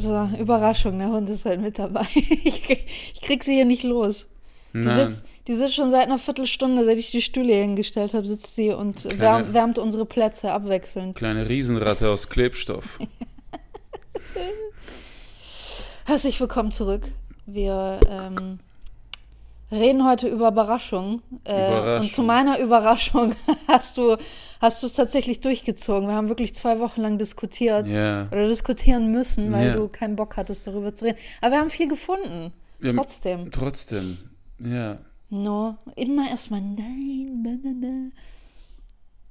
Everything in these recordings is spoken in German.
So, Überraschung, der Hund ist halt mit dabei. Ich, ich krieg sie hier nicht los. Die sitzt, die sitzt schon seit einer Viertelstunde, seit ich die Stühle hingestellt habe, sitzt sie und Kleine- wärmt, wärmt unsere Plätze abwechselnd. Kleine Riesenratte aus Klebstoff. Herzlich willkommen zurück. Wir ähm, reden heute über Überraschung. Äh. Und zu meiner Überraschung hast du hast du es tatsächlich durchgezogen. Wir haben wirklich zwei Wochen lang diskutiert Ja. oder diskutieren müssen, weil Ja. du keinen Bock hattest, darüber zu reden. Aber wir haben viel gefunden. Haben- Trotzdem. Trotzdem. Ja. No, immer erstmal nein. Na, na, na.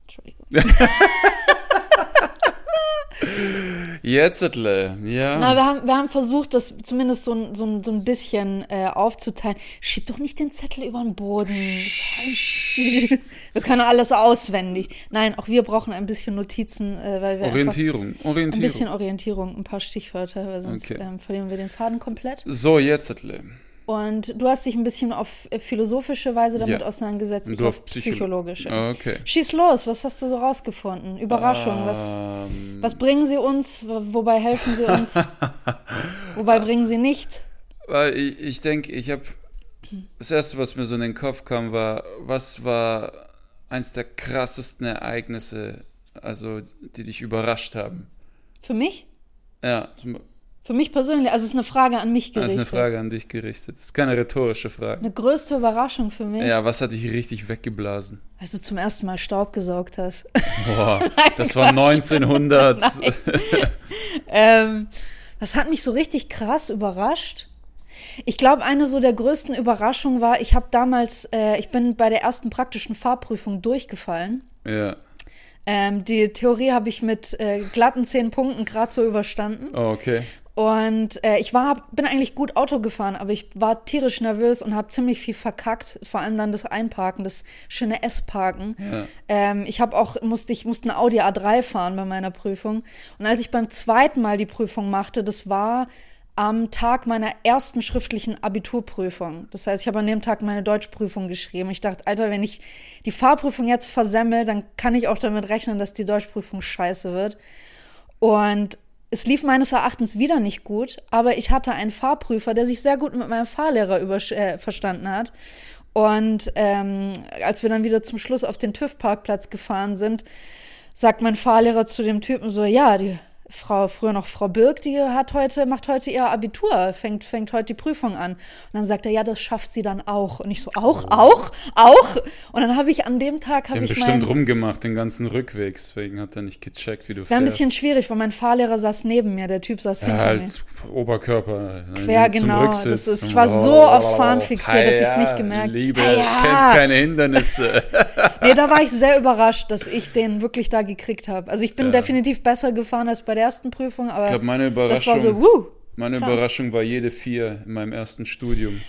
Entschuldigung. Jetzt, Ettle. Ja. Na, wir haben, wir haben versucht, das zumindest so, ein- so, ein- so ein bisschen äh, aufzuteilen. Schieb doch nicht den Zettel über den Boden. Das- Wir können alles auswendig. Nein, auch wir brauchen ein bisschen Notizen, äh, weil wir einfach Orientierung. ein Orientierung. bisschen Orientierung, ein paar Stichwörter, weil sonst Okay. ähm, verlieren wir den Faden komplett. So, jetzt, Ettle. Und du hast dich ein bisschen auf äh, philosophische Weise damit Ja. auseinandergesetzt, Und ich auf auf Psycholo- psychologische. Okay. Schieß los, was hast du so rausgefunden? Überraschung, was, Ähm, was bringen sie uns? Wo- Wobei helfen sie uns? Wobei bringen sie nicht? Weil ich, ich denke, ich habe. Das erste, was mir so in den Kopf kam, war, was war eins der krassesten Ereignisse, also die dich überrascht haben? Für mich? Ja, zum, Für mich persönlich, also es ist eine Frage an mich das ist gerichtet. eine Frage an dich gerichtet. Das ist keine rhetorische Frage. Eine größte Überraschung für mich, Ja, was hat dich richtig weggeblasen? als du zum ersten Mal Staub gesaugt hast. Boah, das war 1900. ähm, was hat mich so richtig krass überrascht? Ich glaube, eine so der größten Überraschungen war, ich habe damals, äh, ich bin bei der ersten praktischen Fahrprüfung durchgefallen. Ja. Ähm, die Theorie habe ich mit äh, glatten zehn Punkten gerade so überstanden. Oh, okay. Und äh, ich war, bin eigentlich gut Auto gefahren, aber ich war tierisch nervös und habe ziemlich viel verkackt. Vor allem dann das Einparken, das schöne S-Parken. Ja. Ähm, ich habe auch, musste, ich musste eine Audi A3 fahren bei meiner Prüfung. Und als ich beim zweiten Mal die Prüfung machte, das war am Tag meiner ersten schriftlichen Abiturprüfung. Das heißt, ich habe an dem Tag meine Deutschprüfung geschrieben. Ich dachte, Alter, wenn ich die Fahrprüfung jetzt versemmel, dann kann ich auch damit rechnen, dass die Deutschprüfung scheiße wird. Und es lief meines Erachtens wieder nicht gut, aber ich hatte einen Fahrprüfer, der sich sehr gut mit meinem Fahrlehrer übersch- äh, verstanden hat. Und ähm, als wir dann wieder zum Schluss auf den TÜV-Parkplatz gefahren sind, sagt mein Fahrlehrer zu dem Typen so, ja, die Frau, früher noch Frau Birk, die hat heute, macht heute ihr Abitur, fängt, fängt heute die Prüfung an. Und dann sagt er, ja, das schafft sie dann auch. Und ich so, auch, auch, auch? Und dann habe ich an dem Tag, habe Den ich bestimmt rumgemacht, den ganzen Rückweg. Deswegen hat er nicht gecheckt, wie du es wäre ein fährst. bisschen schwierig, weil mein Fahrlehrer saß neben mir, der Typ saß ja, hinter mir. halt Oberkörper. Quer, zum genau. Rücksitz. Das ist, ich war so aufs Fahren fixiert, dass ich es nicht gemerkt Liebe Ah, ja. kennt keine Hindernisse. Nee, da war ich sehr überrascht, dass ich den wirklich da gekriegt habe. Also ich bin Ja. definitiv besser gefahren als bei der ersten Prüfung, aber Ich glaube, meine das war Überraschung, so, wuh. meine krass. Überraschung war jede vier in meinem ersten Studium.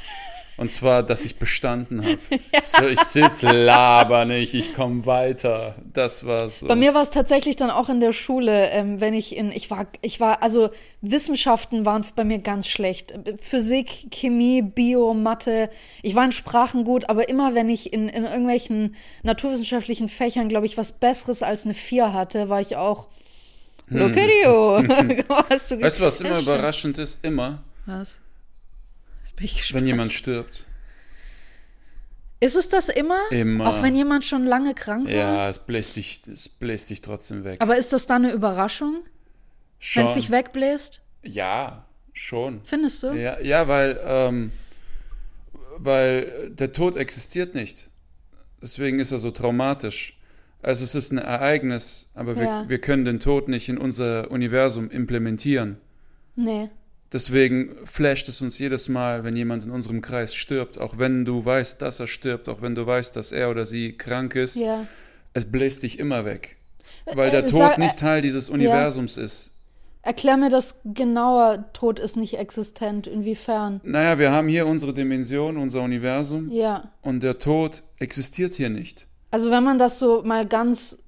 Und zwar, dass ich bestanden habe. So, ich sitz, laber nicht, ich komme weiter. Das war so. Bei mir war es tatsächlich dann auch in der Schule, ähm, wenn ich in, ich war, ich war, also Wissenschaften waren bei mir ganz schlecht. Physik, Chemie, Bio, Mathe. Ich war in Sprachen gut, aber immer wenn ich in, in irgendwelchen naturwissenschaftlichen Fächern, glaube ich, was Besseres als eine 4 hatte, war ich auch, look at you. Hast du weißt du, was immer überraschend ist? Immer, Was? Jetzt bin ich gespannt. wenn jemand stirbt. Ist es das immer? Immer. Auch wenn jemand schon lange krank war? Ja, es bläst dich, es bläst dich trotzdem weg. Aber ist das dann eine Überraschung, wenn es dich wegbläst? Ja, schon. Findest du? Ja, ja weil, ähm, weil der Tod existiert nicht. Deswegen ist er so traumatisch. Also es ist ein Ereignis, aber wir, Ja. wir können den Tod nicht in unser Universum implementieren. Nee. Deswegen flasht es uns jedes Mal, wenn jemand in unserem Kreis stirbt, auch wenn du weißt, dass er stirbt, auch wenn du weißt, dass er oder sie krank ist. Ja. Es bläst dich immer weg. Weil der Äh, Tod sag- nicht Teil dieses Universums ist. Erklär mir das genauer. Tod ist nicht existent. Inwiefern? Naja, wir haben hier unsere Dimension, unser Universum Ja. und der Tod existiert hier nicht. Also wenn man das so mal ganz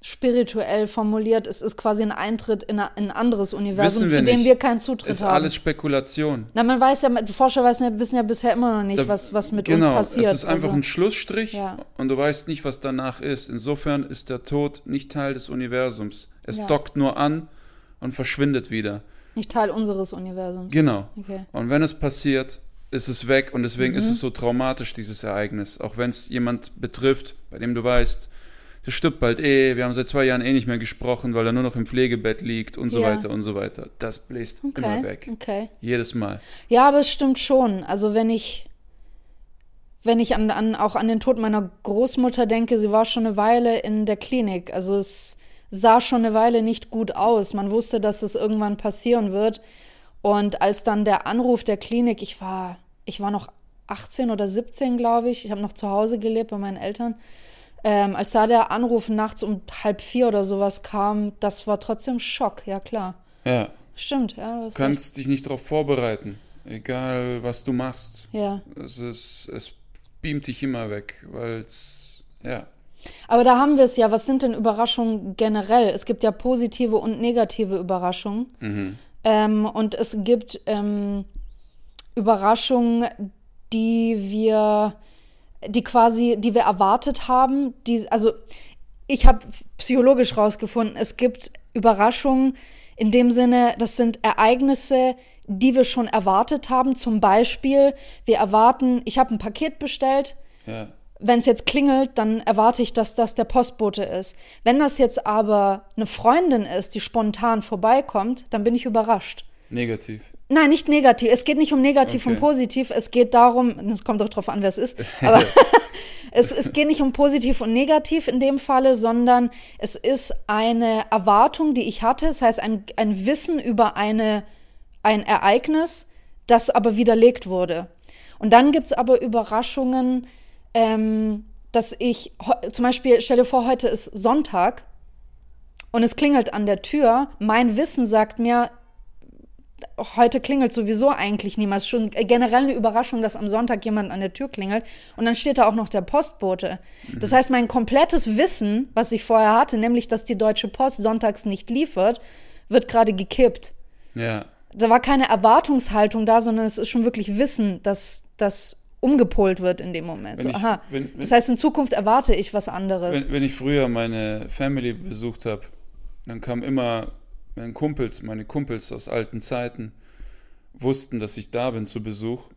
spirituell formuliert, es ist quasi ein Eintritt in, ein anderes Universum, zu dem nicht. wir keinen Zutritt Ist haben. alles Spekulation. Na, man weiß ja, Forscher wissen ja, bisher immer noch nicht, Da- was, was mit uns genau, passiert. es ist einfach also, ein Schlussstrich Ja. und du weißt nicht, was danach ist. Insofern ist der Tod nicht Teil des Universums. Es Ja. dockt nur an und verschwindet wieder. nicht Teil unseres Universums. Genau. Okay. Und wenn es passiert, ist es weg und deswegen Mhm. ist es so traumatisch, dieses Ereignis. Auch wenn es jemand betrifft, bei dem du weißt, der stirbt bald eh, wir haben seit zwei Jahren eh nicht mehr gesprochen, weil er nur noch im Pflegebett liegt und so Ja. weiter und so weiter. Das bläst Okay. immer weg. Okay. Jedes Mal. Ja, aber es stimmt schon. Also wenn ich, wenn ich an, an, auch an den Tod meiner Großmutter denke, sie war schon eine Weile in der Klinik. Also es sah schon eine Weile nicht gut aus. Man wusste, dass es irgendwann passieren wird. Und als dann der Anruf der Klinik, ich war, ich war noch 18 oder 17, glaube ich, ich habe noch zu Hause gelebt bei meinen Eltern. Ähm, als da der Anruf nachts um halb vier oder sowas kam, das war trotzdem Schock, ja klar. Ja. Stimmt, ja. Du kannst dich nicht darauf vorbereiten. Egal, was du machst. Ja. Es ist, es beamt dich immer weg, weil es, ja. Aber da haben wir es ja. Was sind denn Überraschungen generell? Es gibt ja positive und negative Überraschungen. Ähm, und es gibt ähm, Überraschungen, die wir, die quasi, die wir erwartet haben. Die, also ich habe psychologisch rausgefunden, es gibt Überraschungen in dem Sinne, das sind Ereignisse, die wir schon erwartet haben. Zum Beispiel, wir erwarten, ich habe ein Paket bestellt, Ja. Wenn es jetzt klingelt, dann erwarte ich, dass das der Postbote ist. Wenn das jetzt aber eine Freundin ist, die spontan vorbeikommt, dann bin ich überrascht. Negativ. Nein, nicht negativ. Es geht nicht um negativ Okay. und positiv. Es geht darum, es kommt doch drauf an, wer es ist, aber es, es geht nicht um positiv und negativ in dem Falle, sondern es ist eine Erwartung, die ich hatte. Das heißt, ein, ein Wissen über eine, ein Ereignis, das aber widerlegt wurde. Und dann gibt es aber Überraschungen, ähm, dass ich, zum Beispiel, stell dir vor, heute ist Sonntag und es klingelt an der Tür. Mein Wissen sagt mir, heute klingelt sowieso eigentlich niemals. Schon generell eine Überraschung, dass am Sonntag jemand an der Tür klingelt. Und dann steht da auch noch der Postbote. Das heißt, mein komplettes Wissen, was ich vorher hatte, nämlich, dass die Deutsche Post sonntags nicht liefert, wird gerade gekippt. Ja. Da war keine Erwartungshaltung da, sondern es ist schon wirklich Wissen, dass das umgepolt wird in dem Moment. So, ich- aha. wenn- wenn- das heißt, in Zukunft erwarte ich was anderes. Wenn, wenn ich früher meine Family besucht habe, dann kam immer meine Kumpels, meine Kumpels aus alten Zeiten, wussten, dass ich da bin zu Besuch.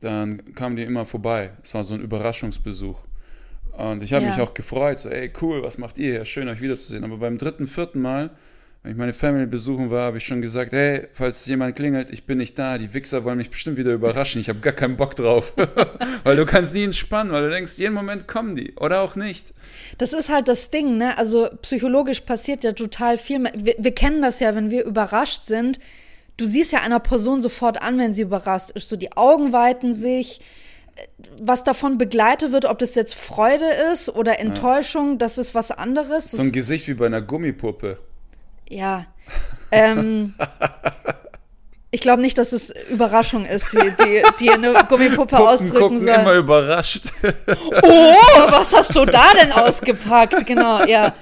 Dann kamen die immer vorbei. Es war so ein Überraschungsbesuch. Und ich habe Ja. mich auch gefreut, so, ey, cool, was macht ihr hier? Schön, euch wiederzusehen. Aber beim dritten, vierten Mal, wenn ich meine Family besuchen war, habe ich schon gesagt, hey, falls jemand klingelt, ich bin nicht da. Die Wichser wollen mich bestimmt wieder überraschen. Ich habe gar keinen Bock drauf. weil du kannst nie entspannen, weil du denkst, jeden Moment kommen die. Oder auch nicht. Das ist halt das Ding, ne? Also psychologisch passiert ja total viel. Wir, wir kennen das ja, wenn wir überrascht sind. Du siehst ja einer Person sofort an, wenn sie überrascht ist. So die Augen weiten sich. Was davon begleitet wird, ob das jetzt Freude ist oder Enttäuschung, das ist was anderes. So ein Gesicht wie bei einer Gummipuppe. Ja. Ähm, ich glaube nicht, dass es Überraschung ist, die, die, die eine Gummipuppe Puppen ausdrücken gucken soll. immer überrascht. Oh, was hast du da denn ausgepackt? Genau, ja.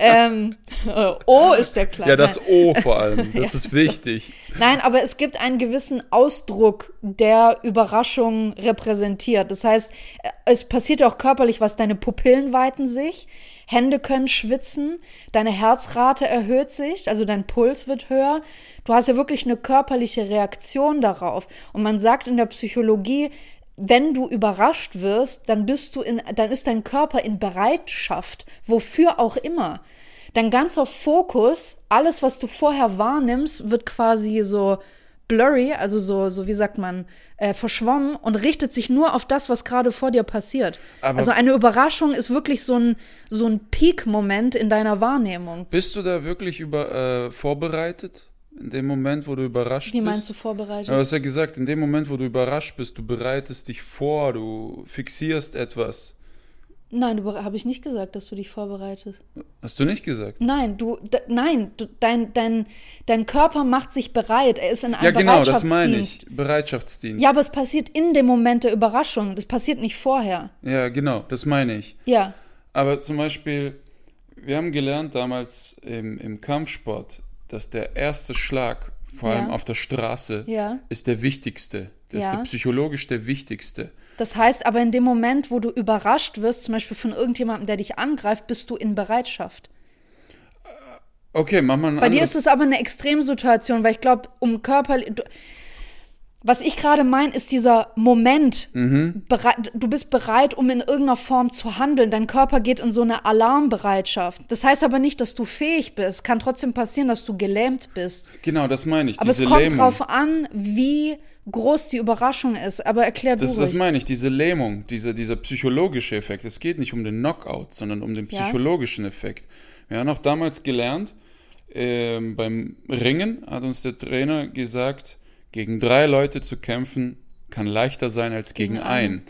Ähm, äh, oh ist der Kleine. Ja, das O vor allem. Das Ja, ist wichtig. Nein, aber es gibt einen gewissen Ausdruck, der Überraschung repräsentiert. Das heißt, äh, es passiert ja auch körperlich was. Deine Pupillen weiten sich, Hände können schwitzen, deine Herzrate erhöht sich, also dein Puls wird höher. Du hast ja wirklich eine körperliche Reaktion darauf. Und man sagt in der Psychologie, wenn du überrascht wirst, dann bist du in, dann ist dein Körper in Bereitschaft, wofür auch immer. Dein ganzer Fokus, alles, was du vorher wahrnimmst, wird quasi so blurry, also so, so wie sagt man, äh, verschwommen und richtet sich nur auf das, was gerade vor dir passiert. Aber- also eine Überraschung ist wirklich so ein, so ein Peak-Moment in deiner Wahrnehmung. Bist du da wirklich über, äh, vorbereitet? In dem Moment, wo du überrascht Wie bist. meinst du vorbereitet? Ja, du hast ja gesagt, in dem Moment, wo du überrascht bist, du bereitest dich vor, du fixierst etwas. Nein, habe ich nicht gesagt, dass du dich vorbereitest. Hast du nicht gesagt? Nein, du, nein, du, dein, dein, dein Körper macht sich bereit. Er ist in einem Ja, genau, das meine Bereitschaftsdienst. ich. Bereitschaftsdienst. Ja, aber es passiert in dem Moment der Überraschung. Das passiert nicht vorher. ja, genau, das meine ich. Ja, Aber zum Beispiel, wir haben gelernt damals im, im Kampfsport, dass der erste Schlag, vor allem Ja. auf der Straße, Ja. ist der wichtigste. Das ist Ja. der psychologisch der wichtigste. das heißt aber in dem Moment, wo du überrascht wirst, zum Beispiel von irgendjemandem, der dich angreift, bist du in Bereitschaft. Okay, mach mal ein Bei dir ist es aber eine Extremsituation, weil ich glaube, um Körper. Du, was ich gerade meine, ist dieser Moment. Mhm. Du bist bereit, um in irgendeiner Form zu handeln. Dein Körper geht in so eine Alarmbereitschaft. Das heißt aber nicht, dass du fähig bist. Kann trotzdem passieren, dass du gelähmt bist. Genau, das meine ich. Aber diese es kommt Lähmung. drauf an, wie groß die Überraschung ist. Aber erklär du Das, das meine ich, diese Lähmung, dieser, dieser psychologische Effekt. Es geht nicht um den Knockout, sondern um den Ja. psychologischen Effekt. Wir haben auch damals gelernt, ähm, beim Ringen hat uns der Trainer gesagt, gegen drei Leute zu kämpfen kann leichter sein als gegen, Gegen einen.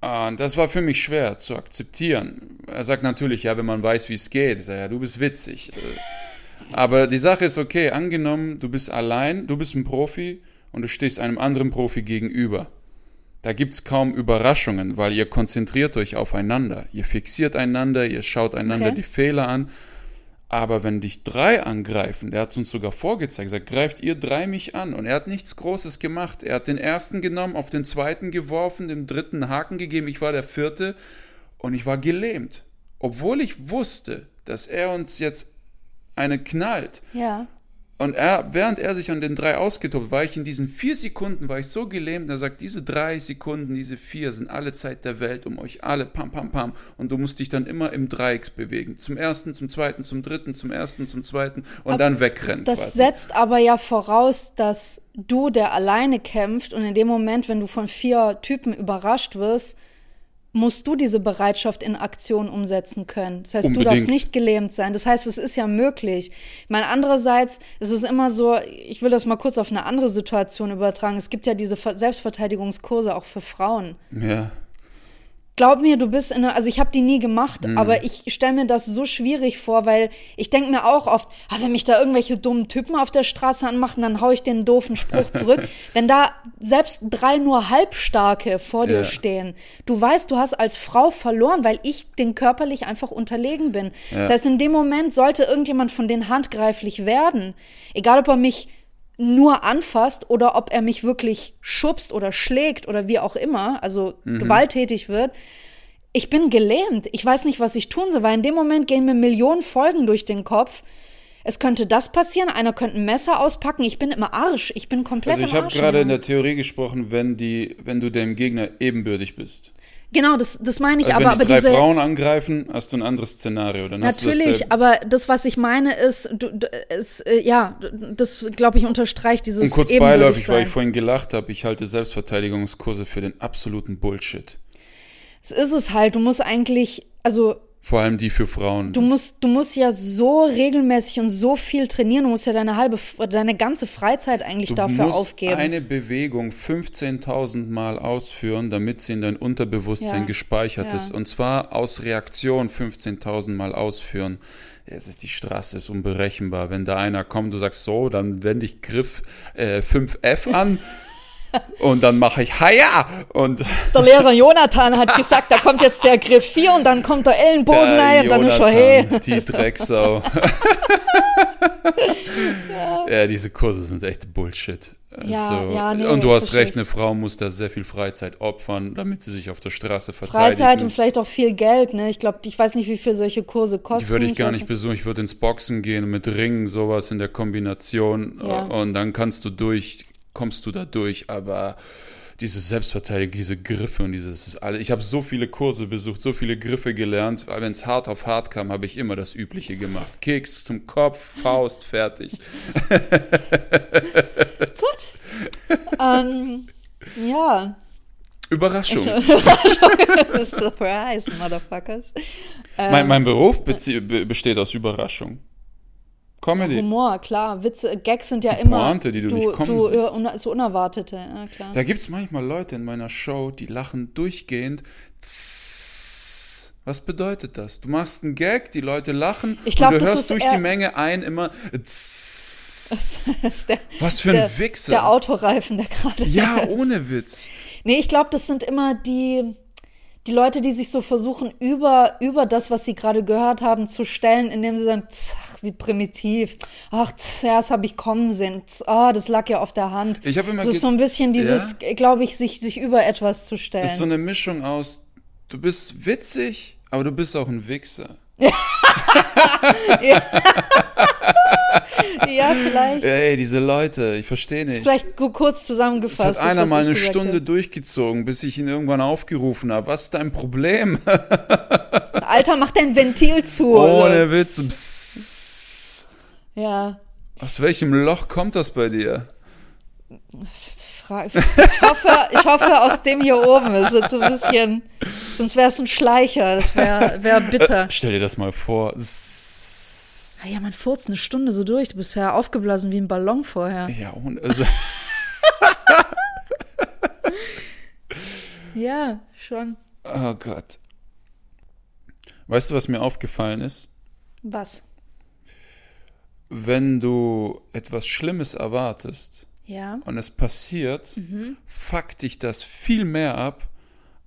einen. Und das war für mich schwer zu akzeptieren. Er sagt natürlich, ja, wenn man weiß, wie es geht. Ich sage, ja, du bist witzig. Äh, Aber die Sache ist okay, angenommen, du bist allein, du bist ein Profi und du stehst einem anderen Profi gegenüber. Da gibt's kaum Überraschungen, weil ihr konzentriert euch aufeinander. Ihr fixiert einander, ihr schaut einander Okay. die Fehler an. Aber wenn dich drei angreifen, der hat uns sogar vorgezeigt, sagt, greift ihr drei mich an. Und er hat nichts Großes gemacht. Er hat den ersten genommen, auf den zweiten geworfen, dem dritten Haken gegeben. Ich war der vierte und ich war gelähmt. Obwohl ich wusste, dass er uns jetzt eine knallt. ja. Und er, während er sich an den drei ausgetobt, war ich in diesen vier Sekunden, war ich so gelähmt, er sagt, diese drei Sekunden, diese vier sind alle Zeit der Welt, um euch alle, pam, pam, pam. Und du musst dich dann immer im Dreieck bewegen. Zum ersten, zum zweiten, zum dritten, zum ersten, zum zweiten und dann wegrennen. Das quasi. setzt aber ja voraus, dass du, der alleine kämpft, und in dem Moment, wenn du von vier Typen überrascht wirst, musst du diese Bereitschaft in Aktion umsetzen können. Das heißt, du Unbedingt. darfst nicht gelähmt sein. Das heißt, es ist ja möglich. Ich meine, andererseits ist es immer so, ich will das mal kurz auf eine andere Situation übertragen. Es gibt ja diese Ver- Selbstverteidigungskurse auch für Frauen. Ja. Glaub mir, du bist in einer, also ich habe die nie gemacht, Mhm. aber ich stelle mir das so schwierig vor, weil ich denke mir auch oft, ah, wenn mich da irgendwelche dummen Typen auf der Straße anmachen, dann hau ich den doofen Spruch zurück. wenn da selbst drei nur halbstarke vor dir Ja. stehen, du weißt, du hast als Frau verloren, weil ich den körperlich einfach unterlegen bin. Das heißt, in dem Moment sollte irgendjemand von denen handgreiflich werden, egal ob er mich nur anfasst oder ob er mich wirklich schubst oder schlägt oder wie auch immer, also gewalttätig wird. Ich bin gelähmt. Ich weiß nicht, was ich tun soll, weil in dem Moment gehen mir Millionen Folgen durch den Kopf. Es könnte das passieren, einer könnte ein Messer auspacken. Ich bin im Arsch. Ich bin komplett Also ich im habe Arsch. gerade in der Theorie gesprochen, wenn die, wenn du dem Gegner ebenbürtig bist. Genau, das, das meine ich. Also aber wenn aber dich drei diese. Frauen angreifen, hast du ein anderes Szenario. Dann Natürlich, dasselbe. aber das, was ich meine, ist, du, du, es, äh, ja, das, glaube ich, unterstreicht dieses Und kurz beiläufig, weil ich vorhin gelacht habe, ich halte Selbstverteidigungskurse für den absoluten Bullshit. Es ist es halt. Du musst eigentlich, also Vor allem die für Frauen. Du musst, du musst ja so regelmäßig und so viel trainieren. Du musst ja deine halbe, deine ganze Freizeit eigentlich du dafür musst aufgeben. eine Bewegung 15.000 Mal ausführen, damit sie in dein Unterbewusstsein Ja. gespeichert Ja. ist. Und zwar aus Reaktion 15.000 Mal ausführen. Jetzt ist die Straße ist unberechenbar. Wenn da einer kommt, du sagst so, dann wende ich Griff äh, 5F an. Und dann mache ich Haja! Und Der Lehrer Jonathan hat gesagt, da kommt jetzt der Griff 4 und dann kommt der Ellenbogen der rein und dann ist schon hey. Die Drecksau. ja. diese Kurse sind echt Bullshit. Ja, Also, ja, nee, und du hast recht, ich. eine Frau muss da sehr viel Freizeit opfern, damit sie sich auf der Straße verteidigen. Freizeit und vielleicht auch viel Geld, ne? Ich glaube, ich weiß nicht, wie viel solche Kurse kosten. die würde ich gar weiß nicht besuchen. Ich würde ins Boxen gehen mit Ringen, sowas in der Kombination. Ja. Und dann kannst du durch, kommst du da durch. Aber diese Selbstverteidigung, diese Griffe und dieses alles. Ich habe so viele Kurse besucht, so viele Griffe gelernt. weil Wenn es hart auf hart kam, habe ich immer das Übliche gemacht. Keks zum Kopf, Faust, fertig. What? ähm, ja. Überraschung. Surprise, Motherfuckers. mein, mein Beruf bezie- be besteht aus Überraschung. Comedy. Humor, klar. Witze, Gags sind ja immer. Pointe, die du nicht kommen du, siehst. äh, una- so Unerwartete, ja, klar. Da gibt es manchmal Leute in meiner Show, die lachen durchgehend. Zzzz. Was bedeutet das? Du machst einen Gag, die Leute lachen Ich glaub, und du hörst ist durch die Menge ein immer. Ist der, Was für ein der, Wichser. Der Autoreifen, der gerade. ja, ohne Witz. Nee, ich glaube, das sind immer die, die Leute, die sich so versuchen, über, über das, was sie gerade gehört haben, zu stellen, indem sie sagen, "Tch, ach, wie primitiv. Ach, ja, das habe ich kommen sehen. Ah, das lag ja auf der Hand. Ich hab immer Das ist so ein bisschen dieses, glaube ich, sich, sich über etwas zu stellen. Das ist so eine Mischung aus, du bist witzig, aber du bist auch ein Wichser. ja, vielleicht. Ey, diese Leute, ich verstehe nicht. Vielleicht gu- kurz zusammengefasst. hat das, einer was mal eine Stunde habe. durchgezogen, bis ich ihn irgendwann aufgerufen habe. Was ist dein Problem? Alter, mach dein Ventil zu. Ohne? Witz. Psst. Ja. Aus welchem Loch kommt das bei dir? Ich hoffe, ich hoffe aus dem hier oben. Es wird so ein bisschen. Sonst wäre es ein Schleicher. Das wäre wär bitter. Stell dir das mal vor. Sss. Ah Ja, man furzt eine Stunde so durch. Du bist ja aufgeblasen wie ein Ballon vorher. Ja, und also, Ja, schon. oh Gott. Weißt du, was mir aufgefallen ist? Was? Wenn du etwas Schlimmes erwartest Ja. und es passiert, fuckt dich das viel mehr ab,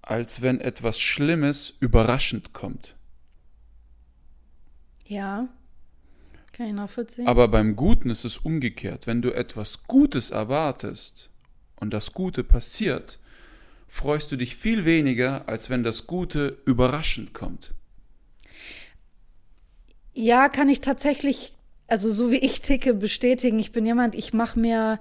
als wenn etwas Schlimmes überraschend kommt. Ja. Kann ich nachvollziehen. Aber beim Guten ist es umgekehrt. Wenn du etwas Gutes erwartest und das Gute passiert, freust du dich viel weniger, als wenn das Gute überraschend kommt. Ja, kann ich tatsächlich, also so wie ich ticke, bestätigen. Ich bin jemand, ich mache mir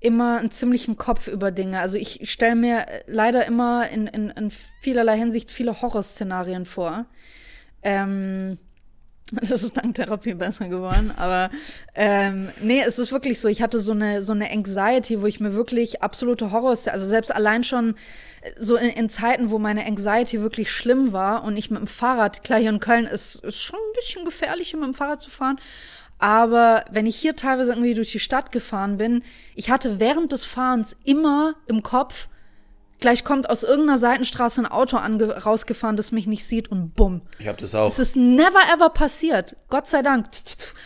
immer einen ziemlichen Kopf über Dinge. Also ich stelle mir leider immer in, in, in vielerlei Hinsicht viele Horrorszenarien vor. Ähm, das ist dank Therapie besser geworden, aber ähm, nee, es ist wirklich so. Ich hatte so eine so eine Anxiety, wo ich mir wirklich absolute Horrors, also selbst allein schon äh, so in, in Zeiten, wo meine Anxiety wirklich schlimm war und ich mit dem Fahrrad, klar hier in Köln ist, ist schon ein bisschen gefährlich, mit dem Fahrrad zu fahren, aber wenn ich hier teilweise irgendwie durch die Stadt gefahren bin, ich hatte während des Fahrens immer im Kopf, gleich kommt aus irgendeiner Seitenstraße ein Auto rausgefahren, das mich nicht sieht und bumm. Ich habe das auch. Es ist never ever passiert. Gott sei Dank.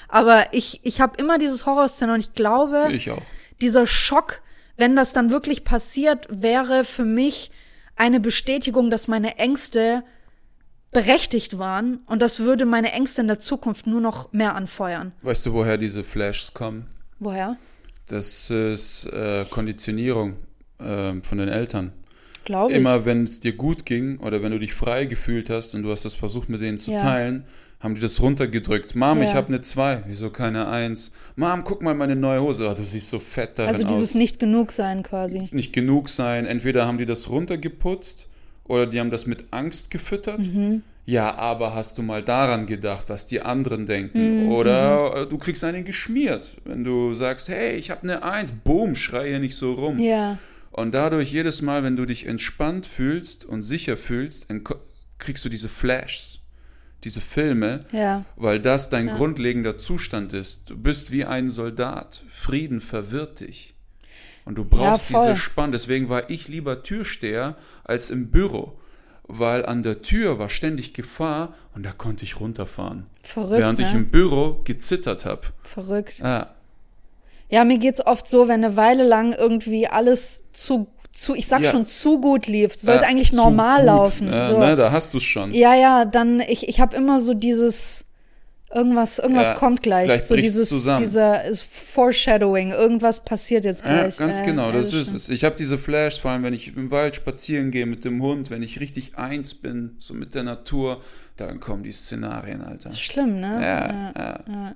Aber ich, ich habe immer dieses Horrorszenario und ich glaube, Ich dieser Schock, wenn das dann wirklich passiert, wäre für mich eine Bestätigung, dass meine Ängste berechtigt waren und das würde meine Ängste in der Zukunft nur noch mehr anfeuern. Weißt du, woher diese Flashs kommen? Woher? Das ist äh, Konditionierung ähm, von den Eltern. Glaube ich. Immer wenn es dir gut ging oder wenn du dich frei gefühlt hast und du hast das versucht mit denen zu Ja. teilen, haben die das runtergedrückt. Mom, ich Ja. habe eine 2. Wieso keine 1? Mom, guck mal meine neue Hose. Ah, du siehst so fett darin Also dieses aus. nicht genug sein quasi. nicht genug sein. Entweder haben die das runtergeputzt oder die haben das mit Angst gefüttert. Mhm. Ja, aber hast du mal daran gedacht, was die anderen Mhm, denken? Oder äh, du kriegst einen geschmiert, wenn du sagst, hey, ich habe eine Eins, boom, schrei hier nicht so rum. Ja. Und dadurch jedes Mal, wenn du dich entspannt fühlst und sicher fühlst, kriegst du diese Flashs, diese Filme, Ja. weil das dein grundlegender Zustand ist. Du bist wie ein Soldat. Frieden verwirrt dich. Und du brauchst Ja, diese Spannung. Deswegen war ich lieber Türsteher als im Büro. Weil an der Tür war ständig Gefahr und da konnte ich runterfahren. Verrückt, während ich ne? im Büro gezittert habe. Verrückt. Ah, Ja, mir geht's oft so, wenn eine Weile lang irgendwie alles zu, zu ich sag Ja. schon, zu gut lief. Sollte äh, eigentlich normal laufen. Äh, so. ne, da hast du es schon. Ja, ja, dann, ich, ich habe immer so dieses, irgendwas, irgendwas Ja, kommt gleich. gleich so dieses, zusammen. dieser ist Foreshadowing, irgendwas passiert jetzt Ja, gleich. ganz Äh, genau, ja, das ist es. Ich habe diese Flash, vor allem wenn ich im Wald spazieren gehe mit dem Hund, wenn ich richtig eins bin, so mit der Natur, dann kommen die Szenarien, Alter. Schlimm, ne? Ja, ja. ja.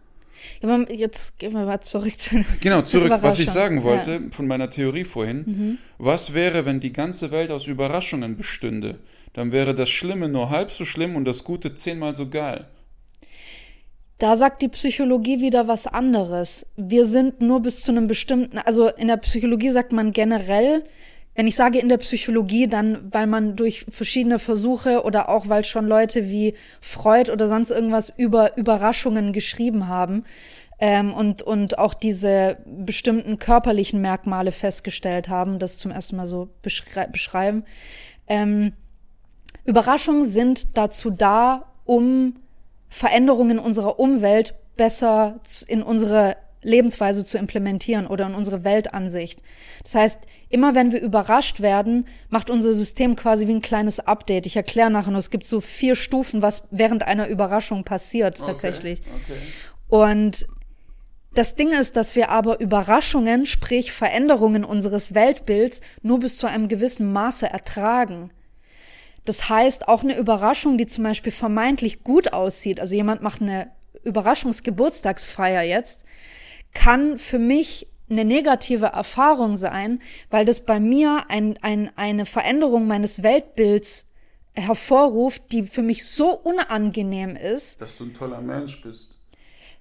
aber jetzt gehen wir mal zurück zu Genau, zurück, was ich sagen wollte Ja. Mhm. von meiner Theorie vorhin. Was wäre, wenn die ganze Welt aus Überraschungen bestünde? Dann wäre das Schlimme nur halb so schlimm und das Gute zehnmal so geil. Da sagt die Psychologie wieder was anderes. Wir sind nur bis zu einem bestimmten, also in der Psychologie sagt man generell, wenn ich sage in der Psychologie, dann weil man durch verschiedene Versuche oder auch weil schon Leute wie Freud oder sonst irgendwas über Überraschungen geschrieben haben, ähm, und, und auch diese bestimmten körperlichen Merkmale festgestellt haben, das zum ersten Mal so beschrei beschreiben. Ähm, Überraschungen sind dazu da, um Veränderungen unserer Umwelt besser in unsere Lebensweise zu implementieren oder in unsere Weltansicht. Das heißt, immer wenn wir überrascht werden, macht unser System quasi wie ein kleines Update. Ich erkläre nachher noch, es gibt so vier Stufen, was während einer Überraschung passiert tatsächlich. Okay, okay. Und das Ding ist, dass wir aber Überraschungen, sprich Veränderungen unseres Weltbilds, nur bis zu einem gewissen Maße ertragen. Das heißt, auch eine Überraschung, die zum Beispiel vermeintlich gut aussieht, also jemand macht eine Überraschungsgeburtstagsfeier jetzt, kann für mich eine negative Erfahrung sein, weil das bei mir ein, ein, eine Veränderung meines Weltbilds hervorruft, die für mich so unangenehm ist. Dass du ein toller Mensch bist.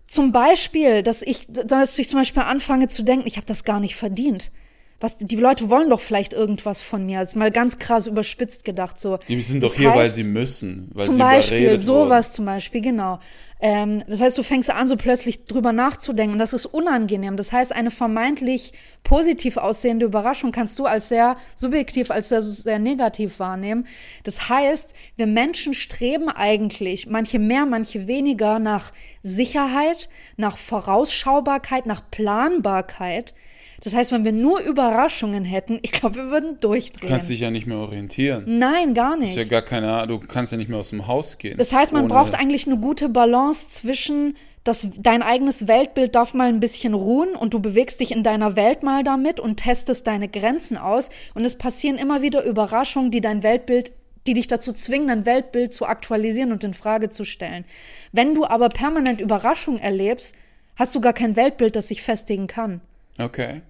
Zum Beispiel, dass ich, dass ich zum Beispiel anfange zu denken, ich habe das gar nicht verdient was, die Leute wollen doch vielleicht irgendwas von mir. Das ist mal ganz krass überspitzt gedacht. So. Die sind doch hier, heißt, weil sie müssen. Weil zum sie Beispiel, sowas zum Beispiel, genau. Ähm, das heißt, du fängst an, so plötzlich drüber nachzudenken und das ist unangenehm. Das heißt, eine vermeintlich positiv aussehende Überraschung kannst du als sehr subjektiv, als sehr, sehr negativ wahrnehmen. Das heißt, wir Menschen streben eigentlich, manche mehr, manche weniger, nach Sicherheit, nach Vorausschaubarkeit, nach Planbarkeit. Das heißt, wenn wir nur Überraschungen hätten, ich glaube, wir würden durchdrehen. Du kannst dich ja nicht mehr orientieren. Nein, gar nicht. Ist ja gar keine du kannst ja nicht mehr aus dem Haus gehen. Das heißt, man braucht eigentlich eine gute Balance zwischen dass dein eigenes Weltbild darf mal ein bisschen ruhen und du bewegst dich in deiner Welt mal damit und testest deine Grenzen aus und es passieren immer wieder Überraschungen, die dein Weltbild die dich dazu zwingen, dein Weltbild zu aktualisieren und in Frage zu stellen. Wenn du aber permanent Überraschungen erlebst, hast du gar kein Weltbild, das sich festigen kann. Okay.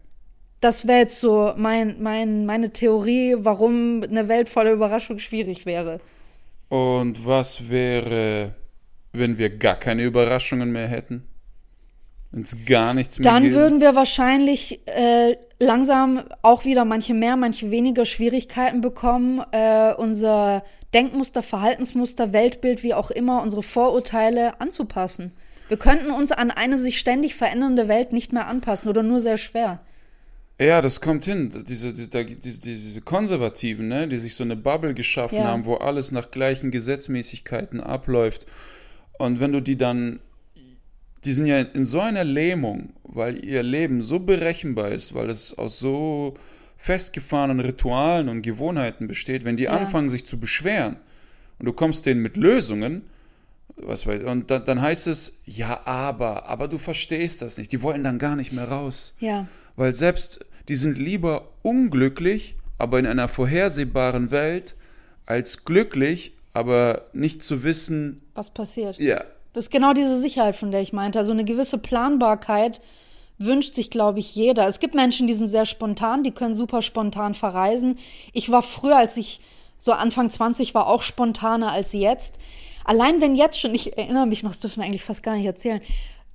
Das wäre jetzt so mein, mein, meine Theorie, warum eine Welt voller Überraschung schwierig wäre. Und was wäre, wenn wir gar keine Überraschungen mehr hätten? Wenn es gar nichts mehr Dann geht? würden wir wahrscheinlich äh, langsam auch wieder manche mehr, manche weniger Schwierigkeiten bekommen, äh, unser Denkmuster, Verhaltensmuster, Weltbild, wie auch immer, unsere Vorurteile anzupassen. Wir könnten uns an eine sich ständig verändernde Welt nicht mehr anpassen oder nur sehr schwer. Ja, das kommt hin. Diese, diese, diese, diese Konservativen, ne, die sich so eine Bubble geschaffen ja. haben, wo alles nach gleichen Gesetzmäßigkeiten abläuft. Und wenn du die dann, die sind ja in so einer Lähmung, weil ihr Leben so berechenbar ist, weil es aus so festgefahrenen Ritualen und Gewohnheiten besteht, wenn die ja. anfangen sich zu beschweren und du kommst denen mit Lösungen, was weiß, und dann, dann heißt es, ja, aber, aber du verstehst das nicht. Die wollen dann gar nicht mehr raus. Ja. Weil selbst, die sind lieber unglücklich, aber in einer vorhersehbaren Welt, als glücklich, aber nicht zu wissen, was passiert. Ja. Das ist genau diese Sicherheit, von der ich meinte. Also eine gewisse Planbarkeit wünscht sich, glaube ich, jeder. Es gibt Menschen, die sind sehr spontan, die können super spontan verreisen. Ich war früher, als ich so Anfang 20 war, auch spontaner als jetzt. Allein wenn jetzt schon, ich erinnere mich noch, das dürfen wir eigentlich fast gar nicht erzählen.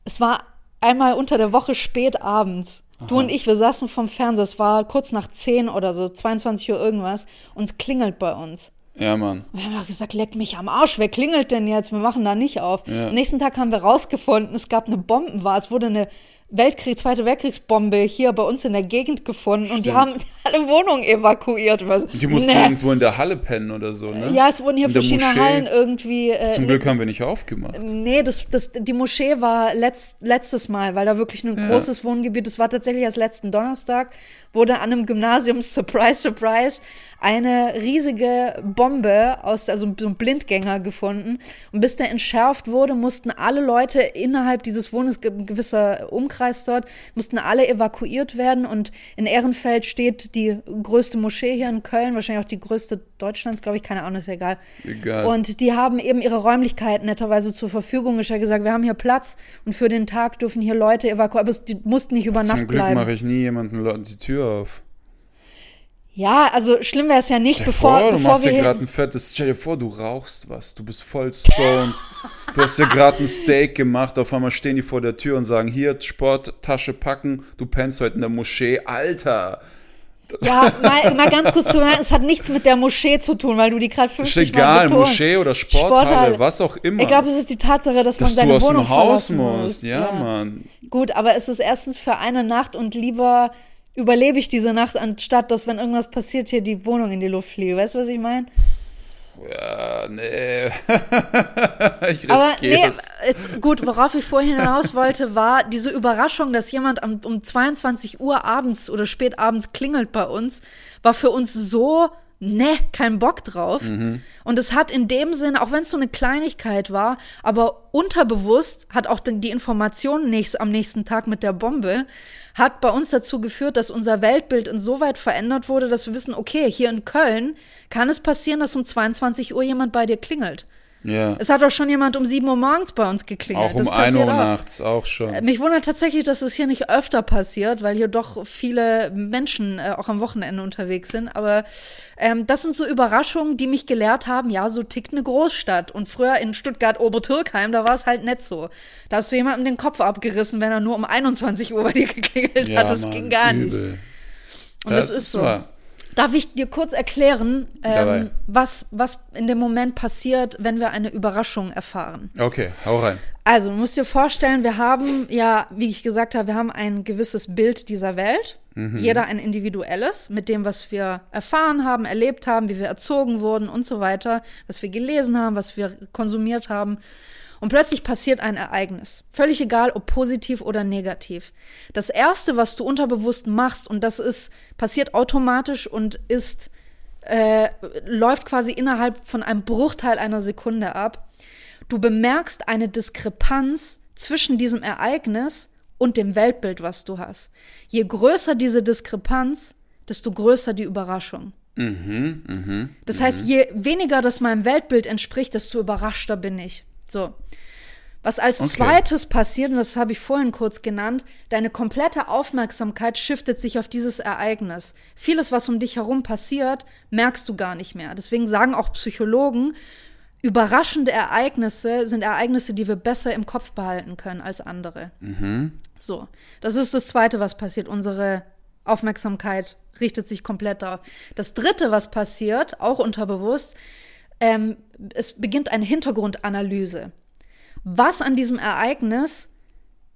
Es war einmal unter der Woche spät abends. Aha. Du und ich, wir saßen vom Fernseher, es war kurz nach 10 oder so, 22 Uhr irgendwas, und es klingelt bei uns. Ja, Mann. wir haben gesagt, leck mich am Arsch, wer klingelt denn jetzt? Wir machen da nicht auf. Ja. Am nächsten Tag haben wir rausgefunden, es gab eine Bombenwahl, es wurde eine Weltkrieg, Zweite Weltkriegsbombe hier bei uns in der Gegend gefunden Stimmt. und die haben alle Wohnungen evakuiert. Was. Die mussten nee. irgendwo in der Halle pennen oder so, ne? Ja, es wurden hier in verschiedene Hallen irgendwie. Äh, Zum Glück haben wir nicht aufgemacht. Nee, das, das, die Moschee war letzt, letztes Mal, weil da wirklich ein ja. großes Wohngebiet, das war tatsächlich erst letzten Donnerstag, wurde an einem Gymnasium, surprise, surprise, eine riesige Bombe aus, also so ein Blindgänger gefunden. Und bis der entschärft wurde, mussten alle Leute innerhalb dieses Wohnens, ein gewisser Umkreis dort, mussten alle evakuiert werden. Und in Ehrenfeld steht die größte Moschee hier in Köln, wahrscheinlich auch die größte Deutschlands, glaube ich, keine Ahnung, ist egal. Egal. Und die haben eben ihre Räumlichkeiten netterweise zur Verfügung gestellt, gesagt, wir haben hier Platz und für den Tag dürfen hier Leute evakuieren, aber die mussten nicht über Zum Nacht Glück bleiben. mache ich nie jemanden die Tür auf. Ja, also schlimm wäre es ja nicht, bevor, vor, bevor du machst dir gerade ein fettes. Stell dir vor, du rauchst was. Du bist voll stoned. du hast dir gerade ein Steak gemacht. Auf einmal stehen die vor der Tür und sagen: Hier, Sporttasche packen. Du pennst heute in der Moschee. Alter, Ja, mal, mal ganz kurz zu hören, es hat nichts mit der Moschee zu tun, weil du die gerade Ist 50 egal, Mal betont. Moschee oder Sporthalle, Sporthalle. was auch immer. Ich glaube, es ist die Tatsache, dass, dass man du seine aus Wohnung dem Haus verlassen musst. muss. Ja, Mann. Gut, aber es ist erstens für eine Nacht und lieber überlebe ich diese Nacht, anstatt dass, wenn irgendwas passiert, hier die Wohnung in die Luft fliege. Weißt du, was ich meine? Ja, nee. ich Aber riskiere nee, es. jetzt, gut, worauf ich vorhin hinaus wollte, war diese Überraschung, dass jemand um 22 Uhr abends oder spät abends klingelt bei uns, war für uns so, ne, kein Bock drauf. Und es hat in dem Sinn, auch wenn es so eine Kleinigkeit war, aber unterbewusst hat auch die Information nächst, am nächsten Tag mit der Bombe, hat bei uns dazu geführt, dass unser Weltbild insoweit verändert wurde, dass wir wissen, okay, hier in Köln kann es passieren, dass um 22 Uhr jemand bei dir klingelt. Ja. Es hat auch schon jemand um 7 Uhr morgens bei uns geklingelt. Auch um das 1 passiert Uhr auch. nachts, auch schon. Mich wundert tatsächlich, dass es hier nicht öfter passiert, weil hier doch viele Menschen äh, auch am Wochenende unterwegs sind. Aber ähm, das sind so Überraschungen, die mich gelehrt haben, ja, so tickt eine Großstadt. Und früher in Stuttgart-Obertürkheim, da war es halt nicht so. Da hast du jemandem den Kopf abgerissen, wenn er nur um 21 Uhr bei dir geklingelt ja, hat. Das Mann, ging gar nicht. übel. Und das, ist so. wahr. Darf ich dir kurz erklären, ähm, was, was in dem Moment passiert, wenn wir eine Überraschung erfahren? Okay, hau rein. Also, du musst dir vorstellen, wir haben ja, wie ich gesagt habe, wir haben ein gewisses Bild dieser Welt. Jeder ein individuelles, mit dem, was wir erfahren haben, erlebt haben, wie wir erzogen wurden und so weiter, was wir gelesen haben, was wir konsumiert haben. Und plötzlich passiert ein Ereignis. Völlig egal, ob positiv oder negativ. Das erste, was du unterbewusst machst, und das ist, passiert automatisch und ist, äh, läuft quasi innerhalb von einem Bruchteil einer Sekunde ab. Du bemerkst eine Diskrepanz zwischen diesem Ereignis und dem Weltbild, was du hast. Je größer diese Diskrepanz, desto größer die Überraschung. Das heißt, je weniger das meinem Weltbild entspricht, desto überraschter bin ich. So. Was als Okay. zweites passiert, und das habe ich vorhin kurz genannt, deine komplette Aufmerksamkeit shiftet sich auf dieses Ereignis. Vieles, was um dich herum passiert, merkst du gar nicht mehr. Deswegen sagen auch Psychologen, überraschende Ereignisse sind Ereignisse, die wir besser im Kopf behalten können als andere. So, das ist das Zweite, was passiert. Unsere Aufmerksamkeit richtet sich komplett darauf. Das Dritte, was passiert, auch unterbewusst, ähm, es beginnt eine Hintergrundanalyse. Was an diesem Ereignis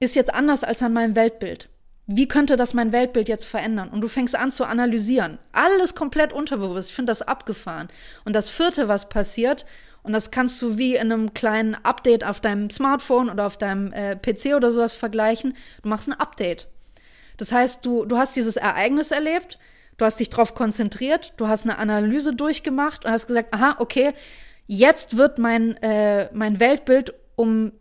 ist jetzt anders als an meinem Weltbild? Wie könnte das mein Weltbild jetzt verändern? Und du fängst an zu analysieren. Alles komplett unterbewusst. Ich finde das abgefahren. Und das vierte, was passiert, und das kannst du wie in einem kleinen Update auf deinem Smartphone oder auf deinem äh, PC oder sowas vergleichen. Du machst ein Update. Das heißt, du, du hast dieses Ereignis erlebt, du hast dich darauf konzentriert, du hast eine Analyse durchgemacht und hast gesagt, aha, okay, jetzt wird mein, äh, mein Weltbild um